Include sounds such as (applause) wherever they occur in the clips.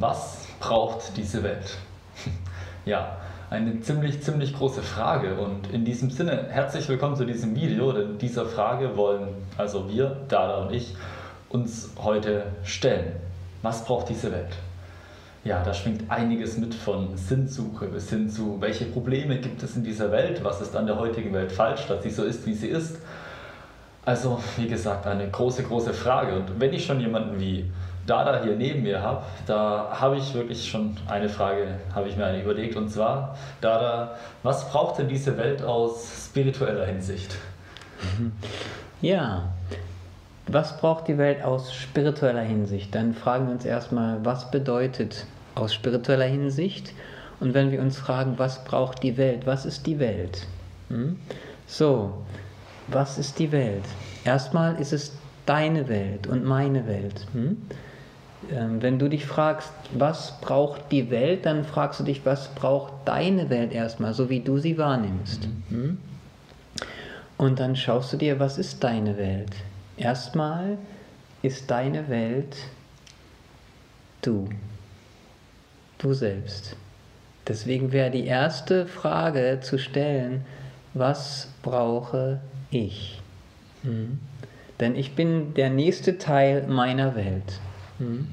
Was braucht diese Welt? (laughs) Ja, eine ziemlich, ziemlich große Frage. Und in diesem Sinne, herzlich willkommen zu diesem Video, denn dieser Frage wollen also wir, Dada und ich, uns heute stellen. Was braucht diese Welt? Ja, da schwingt einiges mit von Sinnsuche bis hin zu, welche Probleme gibt es in dieser Welt, was ist an der heutigen Welt falsch, dass sie so ist, wie sie ist. Also, wie gesagt, eine große, große Frage. Und wenn ich schon jemanden wie Dada hier neben mir habe, da habe ich wirklich schon eine Frage, habe ich mir eine überlegt. Und zwar, Dada, was braucht denn diese Welt aus spiritueller Hinsicht? Ja, was braucht die Welt aus spiritueller Hinsicht? Dann fragen wir uns erstmal, was bedeutet aus spiritueller Hinsicht? Und wenn wir uns fragen, was braucht die Welt? Was ist die Welt? Hm? So, was ist die Welt? Erstmal ist es deine Welt und meine Welt. Hm? Ähm, wenn du dich fragst, was braucht die Welt, dann fragst du dich, was braucht deine Welt erstmal, so wie du sie wahrnimmst. Mhm. Hm? Und dann schaust du dir, was ist deine Welt? Erstmal ist deine Welt du, du selbst. Deswegen wäre die erste Frage zu stellen, was brauche ich? Hm? Denn ich bin der nächste Teil meiner Welt. Mhm.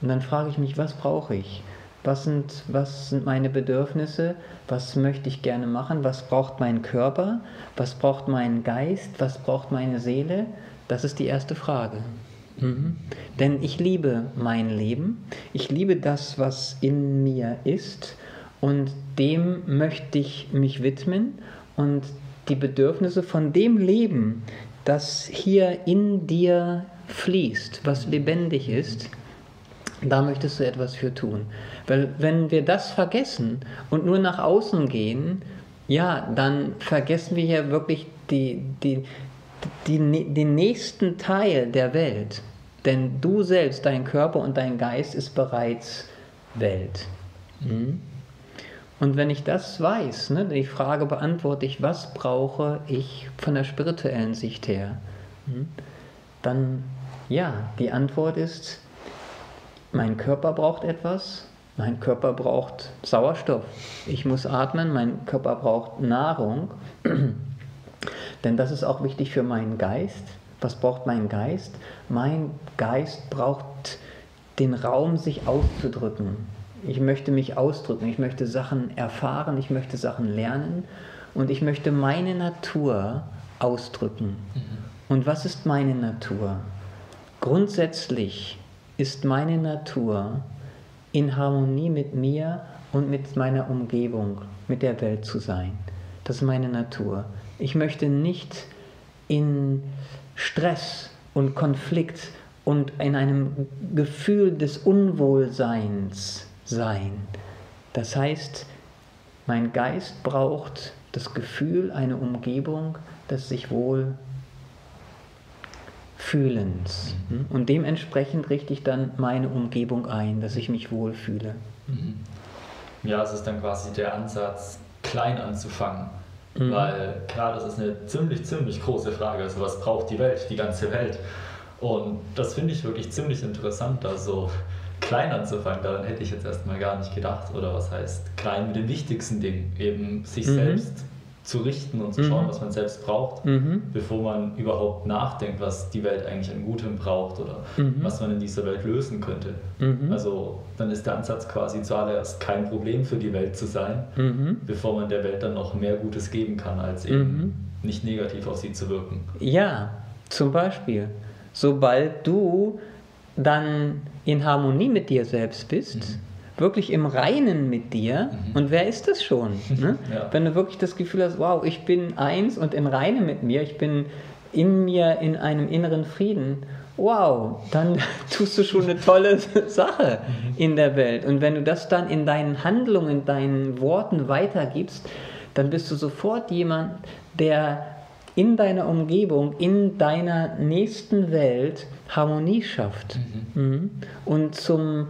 Und dann frage ich mich, was brauche ich? Was sind, was sind meine Bedürfnisse? Was möchte ich gerne machen? Was braucht mein Körper? Was braucht mein Geist? Was braucht meine Seele? Das ist die erste Frage. Mhm. Denn ich liebe mein Leben. Ich liebe das, was in mir ist. Und dem möchte ich mich widmen. Und die Bedürfnisse von dem Leben, das hier in dir fließt, was lebendig ist, da möchtest du etwas für tun. Weil wenn wir das vergessen und nur nach außen gehen, ja, dann vergessen wir ja wirklich die, die, die, den nächsten Teil der Welt. Denn du selbst, dein Körper und dein Geist ist bereits Welt. Mhm. Und wenn ich das weiß, ne, die Frage beantworte ich, was brauche ich von der spirituellen Sicht her, mhm, dann ja, die Antwort ist, mein Körper braucht etwas, mein Körper braucht Sauerstoff, ich muss atmen, mein Körper braucht Nahrung, (clears throat) denn das ist auch wichtig für meinen Geist. Was braucht mein Geist? Mein Geist braucht den Raum, sich auszudrücken. Ich möchte mich ausdrücken, ich möchte Sachen erfahren, ich möchte Sachen lernen und ich möchte meine Natur ausdrücken. Mhm. Und was ist meine Natur? Grundsätzlich ist meine Natur in Harmonie mit mir und mit meiner Umgebung, mit der Welt zu sein. Das ist meine Natur. Ich möchte nicht in Stress und Konflikt und in einem Gefühl des Unwohlseins sein. Das heißt, mein Geist braucht das Gefühl, eine Umgebung, das sich wohl Fühlens. Mhm. Und dementsprechend richte ich dann meine Umgebung ein, dass ich mich wohlfühle. Mhm. Ja, es ist dann quasi der Ansatz, klein anzufangen. Mhm. Weil klar, das ist eine ziemlich, ziemlich große Frage. Also was braucht die Welt, die ganze Welt? Und das finde ich wirklich ziemlich interessant, da so klein anzufangen. Daran hätte ich jetzt erstmal gar nicht gedacht. Oder was heißt klein mit den wichtigsten Dingen? Eben sich mhm. selbst zu richten und zu schauen, mhm. was man selbst braucht, mhm. bevor man überhaupt nachdenkt, was die Welt eigentlich an Gutem braucht oder mhm. was man in dieser Welt lösen könnte. Mhm. Also dann ist der Ansatz quasi zuallererst kein Problem für die Welt zu sein, mhm. bevor man der Welt dann noch mehr Gutes geben kann, als eben nicht negativ auf sie zu wirken. Ja, zum Beispiel, sobald du dann in Harmonie mit dir selbst bist, wirklich im Reinen mit dir. Mhm. Und wer ist das schon? (laughs) Ne? ja. Wenn du wirklich das Gefühl hast, wow, ich bin eins und in Reine mit mir, ich bin in mir in einem inneren Frieden, wow, dann (laughs) tust du schon eine tolle (laughs) Sache mhm. in der Welt. Und wenn du das dann in deinen Handlungen, deinen Worten weitergibst, dann bist du sofort jemand, der in deiner Umgebung, in deiner nächsten Welt Harmonie schafft. Mhm. mhm. Und zum,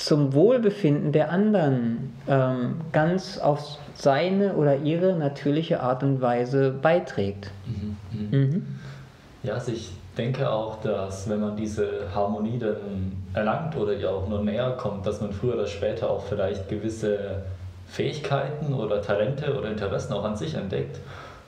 zum Wohlbefinden der anderen ähm, ganz auf seine oder ihre natürliche Art und Weise beiträgt. Mhm, mhm. Mhm. Ja, sich denke auch, dass wenn man diese Harmonie dann erlangt oder ihr auch nur näher kommt, dass man früher oder später auch vielleicht gewisse Fähigkeiten oder Talente oder Interessen auch an sich entdeckt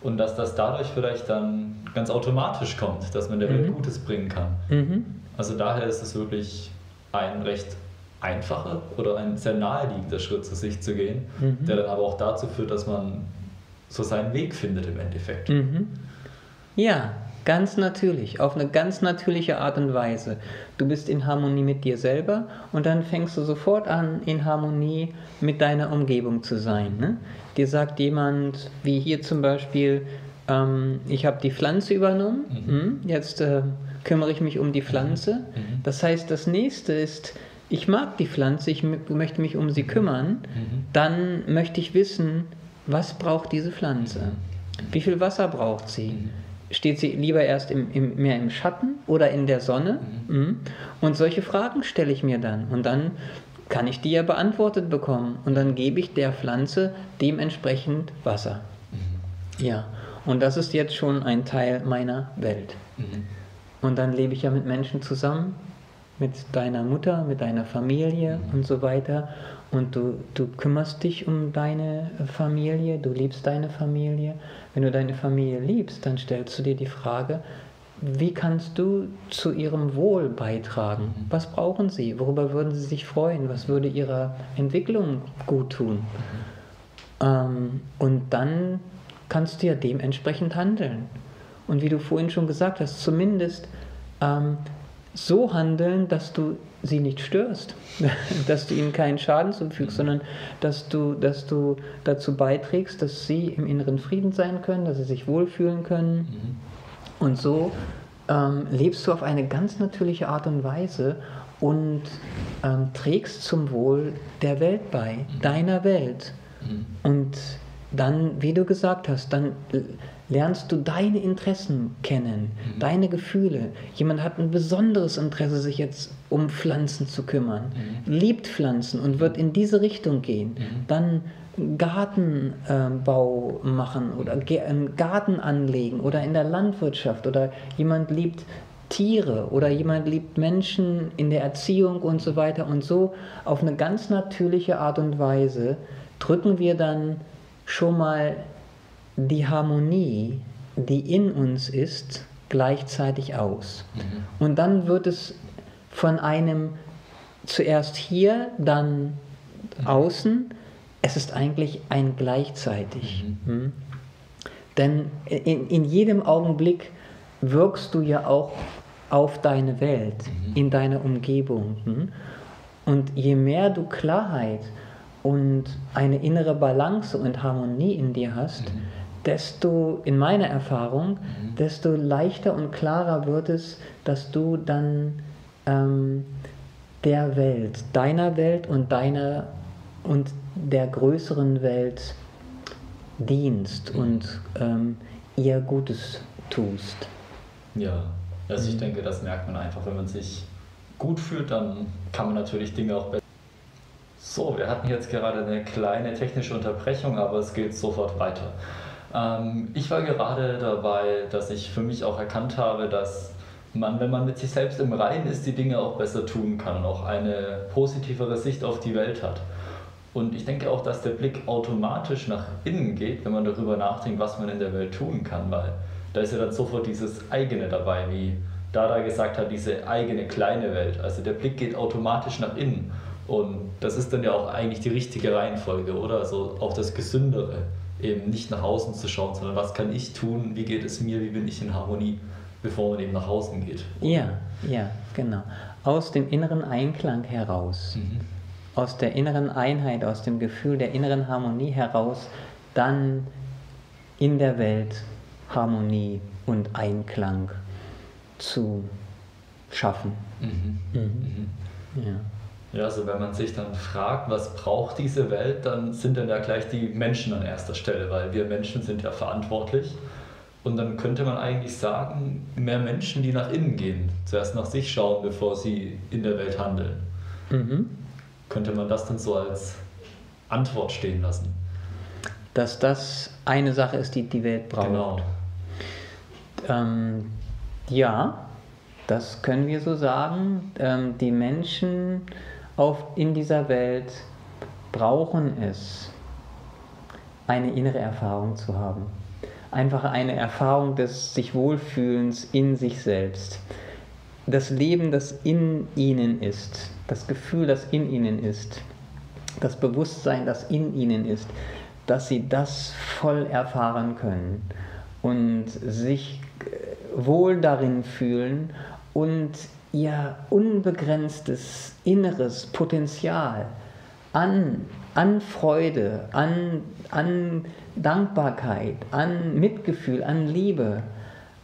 und dass das dadurch vielleicht dann ganz automatisch kommt, dass man der Welt mhm. Gutes bringen kann. Mhm. Also daher ist es wirklich ein recht einfacher oder ein sehr naheliegender Schritt zu sich zu gehen, mhm. der dann aber auch dazu führt, dass man so seinen Weg findet im Endeffekt. Mhm. Ja, ganz natürlich, auf eine ganz natürliche Art und Weise. Du bist in Harmonie mit dir selber und dann fängst du sofort an, in Harmonie mit deiner Umgebung zu sein. Ne? Dir sagt jemand, wie hier zum Beispiel, ähm, ich habe die Pflanze übernommen, mhm. Hm, jetzt äh, kümmere ich mich um die Pflanze. Mhm. Das heißt, das nächste ist, ich mag die Pflanze, ich möchte mich um sie kümmern, mhm. dann möchte ich wissen, was braucht diese Pflanze? Wie viel Wasser braucht sie? Steht sie lieber erst im, im, mehr im Schatten oder in der Sonne? Mhm. Und solche Fragen stelle ich mir dann. Und dann kann ich die ja beantwortet bekommen. Und dann gebe ich der Pflanze dementsprechend Wasser. Mhm. Ja, und das ist jetzt schon ein Teil meiner Welt. Mhm. Und dann lebe ich ja mit Menschen zusammen, mit deiner Mutter, mit deiner Familie mhm. und so weiter und du, du kümmerst dich um deine Familie, du liebst deine Familie. Wenn du deine Familie liebst, dann stellst du dir die Frage, wie kannst du zu ihrem Wohl beitragen? Mhm. Was brauchen sie? Worüber würden sie sich freuen? Was würde ihrer Entwicklung gut tun? Mhm. Ähm, und dann kannst du ja dementsprechend handeln. Und wie du vorhin schon gesagt hast, zumindest ähm, so handeln, dass du sie nicht störst, (laughs) dass du ihnen keinen Schaden zufügst, sondern dass du, dass du dazu beiträgst, dass sie im inneren Frieden sein können, dass sie sich wohlfühlen können. Mhm. Und so ähm, lebst du auf eine ganz natürliche Art und Weise und ähm, trägst zum Wohl der Welt bei, mhm. deiner Welt. Mhm. Und dann, wie du gesagt hast, dann lernst du deine Interessen kennen, mhm. deine Gefühle. Jemand hat ein besonderes Interesse, sich jetzt um Pflanzen zu kümmern, mhm. liebt Pflanzen und wird in diese Richtung gehen. Mhm. Dann Gartenbau äh, machen oder einen Garten anlegen oder in der Landwirtschaft oder jemand liebt Tiere oder jemand liebt Menschen in der Erziehung und so weiter und so auf eine ganz natürliche Art und Weise drücken wir dann schon mal die Harmonie, die in uns ist, gleichzeitig aus. Mhm. Und dann wird es von einem zuerst hier, dann mhm. außen, es ist eigentlich ein gleichzeitig. Mhm. Hm? Denn in, in jedem Augenblick wirkst du ja auch auf deine Welt, mhm. in deine Umgebung. Hm? Und je mehr du Klarheit und eine innere Balance und Harmonie in dir hast, mhm desto, in meiner Erfahrung, mhm. desto leichter und klarer wird es, dass du dann ähm, der Welt, deiner Welt und deiner und der größeren Welt dienst mhm. und ähm, ihr Gutes tust. Ja, also ich mhm. denke, das merkt man einfach, wenn man sich gut fühlt, dann kann man natürlich Dinge auch besser. So, wir hatten jetzt gerade eine kleine technische Unterbrechung, aber es geht sofort weiter. Ähm, ich war gerade dabei, dass ich für mich auch erkannt habe, dass man, wenn man mit sich selbst im Reinen ist, die Dinge auch besser tun kann und auch eine positivere Sicht auf die Welt hat. Und ich denke auch, dass der Blick automatisch nach innen geht, wenn man darüber nachdenkt, was man in der Welt tun kann, weil da ist ja dann sofort dieses eigene dabei, wie Dada gesagt hat, diese eigene kleine Welt. Also der Blick geht automatisch nach innen. Und das ist dann ja auch eigentlich die richtige Reihenfolge, oder? Also auch das Gesündere eben nicht nach außen zu schauen, sondern was kann ich tun, wie geht es mir, wie bin ich in Harmonie, bevor man eben nach außen geht. Ja, ja, genau. Aus dem inneren Einklang heraus, mhm. aus der inneren Einheit, aus dem Gefühl der inneren Harmonie heraus, dann in der Welt Harmonie und Einklang zu schaffen. Mhm. Mhm. mhm. Ja. Ja, also wenn man sich dann fragt, was braucht diese Welt, dann sind dann ja gleich die Menschen an erster Stelle, weil wir Menschen sind ja verantwortlich. Und dann könnte man eigentlich sagen, mehr Menschen, die nach innen gehen, zuerst nach sich schauen, bevor sie in der Welt handeln. Mhm. Könnte man das dann so als Antwort stehen lassen? Dass das eine Sache ist, die die Welt braucht. Genau. Ähm, ja, Das können wir so sagen. Ähm, die Menschen auf, in dieser Welt brauchen es, eine innere Erfahrung zu haben. Einfach eine Erfahrung des sich Wohlfühlens in sich selbst. Das Leben, das in ihnen ist, das Gefühl, das in ihnen ist, das Bewusstsein, das in ihnen ist, dass sie das voll erfahren können und sich wohl darin fühlen und ihr unbegrenztes inneres Potenzial an, an Freude, an, an Dankbarkeit, an Mitgefühl, an Liebe,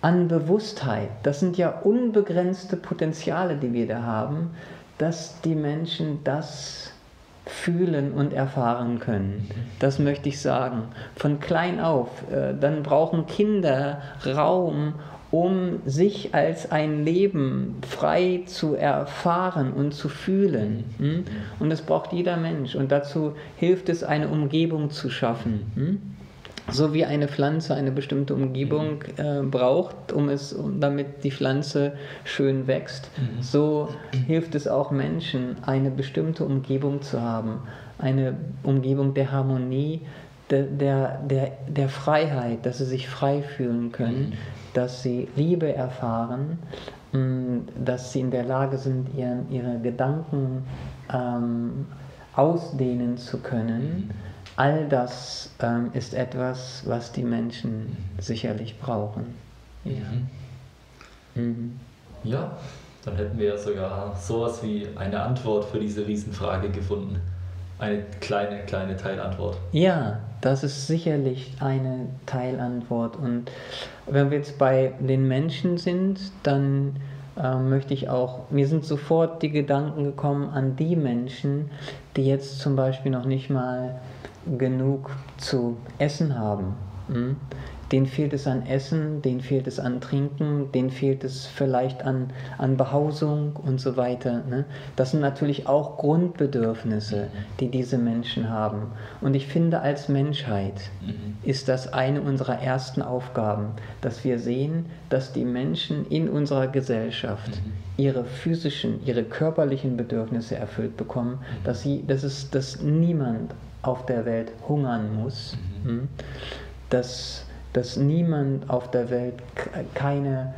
an Bewusstheit, das sind ja unbegrenzte Potenziale, die wir da haben, dass die Menschen das fühlen und erfahren können. Das möchte ich sagen. Von klein auf. Äh, dann brauchen Kinder Raum, um sich als ein Leben frei zu erfahren und zu fühlen. Hm? Und das braucht jeder Mensch. Und dazu hilft es, eine Umgebung zu schaffen. Hm? So wie eine Pflanze eine bestimmte Umgebung äh, braucht, um es, um, damit die Pflanze schön wächst, mhm. so hilft es auch Menschen, eine bestimmte Umgebung zu haben. Eine Umgebung der Harmonie, der, der, der, der Freiheit, dass sie sich frei fühlen können, mhm. dass sie Liebe erfahren, mm, dass sie in der Lage sind, ihren, ihre Gedanken ähm, ausdehnen zu können. Mhm all das ähm, ist etwas, was die Menschen sicherlich brauchen. Ja. Mhm. Mhm. ja, dann hätten wir ja sogar sowas wie eine Antwort für diese Riesenfrage gefunden. Eine kleine, kleine Teilantwort. Ja, das ist sicherlich eine Teilantwort. Und wenn wir jetzt bei den Menschen sind, dann äh, möchte ich auch, mir sind sofort die Gedanken gekommen an die Menschen, die jetzt zum Beispiel noch nicht mal genug zu essen haben. Hm? Denen fehlt es an Essen, denen fehlt es an Trinken, denen fehlt es vielleicht an, an Behausung und so weiter. Ne? Das sind natürlich auch Grundbedürfnisse, die diese Menschen haben. Und ich finde, als Menschheit mhm. ist das eine unserer ersten Aufgaben, dass wir sehen, dass die Menschen in unserer Gesellschaft mhm. ihre physischen, ihre körperlichen Bedürfnisse erfüllt bekommen, mhm. dass, sie, dass, es, dass niemand auf der Welt hungern muss, mhm. Hm, dass, dass niemand auf der Welt keine,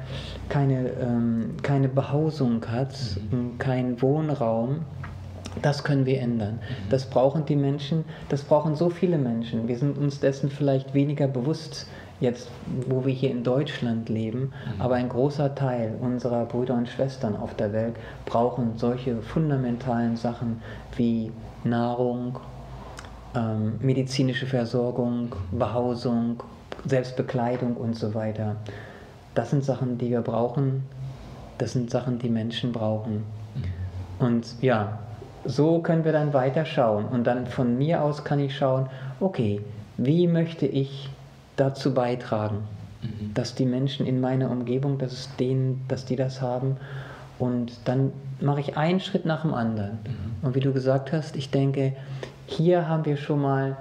keine, ähm, keine Behausung hat, mhm. keinen Wohnraum. Das können wir ändern. Mhm. Das brauchen die Menschen, das brauchen so viele Menschen. Wir sind uns dessen vielleicht weniger bewusst, jetzt, wo wir hier in Deutschland leben, mhm. aber ein großer Teil unserer Brüder und Schwestern auf der Welt brauchen solche fundamentalen Sachen wie Nahrung, ähm, medizinische Versorgung, Behausung, Selbstbekleidung und so weiter. Das sind Sachen, die wir brauchen. Das sind Sachen, die Menschen brauchen. Und ja, so können wir dann weiterschauen. Und dann von mir aus kann ich schauen, okay, wie möchte ich dazu beitragen, mhm. dass die Menschen in meiner Umgebung, dass es denen, dass die das haben. Und dann mache ich einen Schritt nach dem anderen. Mhm. Und wie du gesagt hast, ich denke, hier haben wir schon mal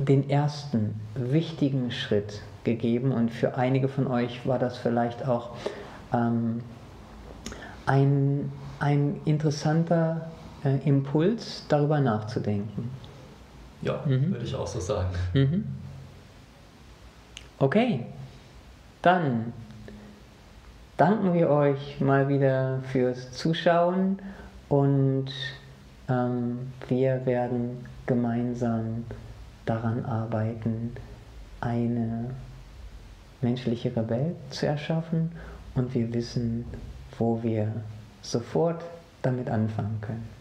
den ersten wichtigen Schritt gegeben und für einige von euch war das vielleicht auch ähm, ein, ein interessanter äh, Impuls, darüber nachzudenken. Ja, mhm. würde ich auch so sagen. Mhm. Okay, dann danken wir euch mal wieder fürs Zuschauen und ähm, wir werden gemeinsam daran arbeiten, eine menschlichere Welt zu erschaffen und wir wissen, wo wir sofort damit anfangen können.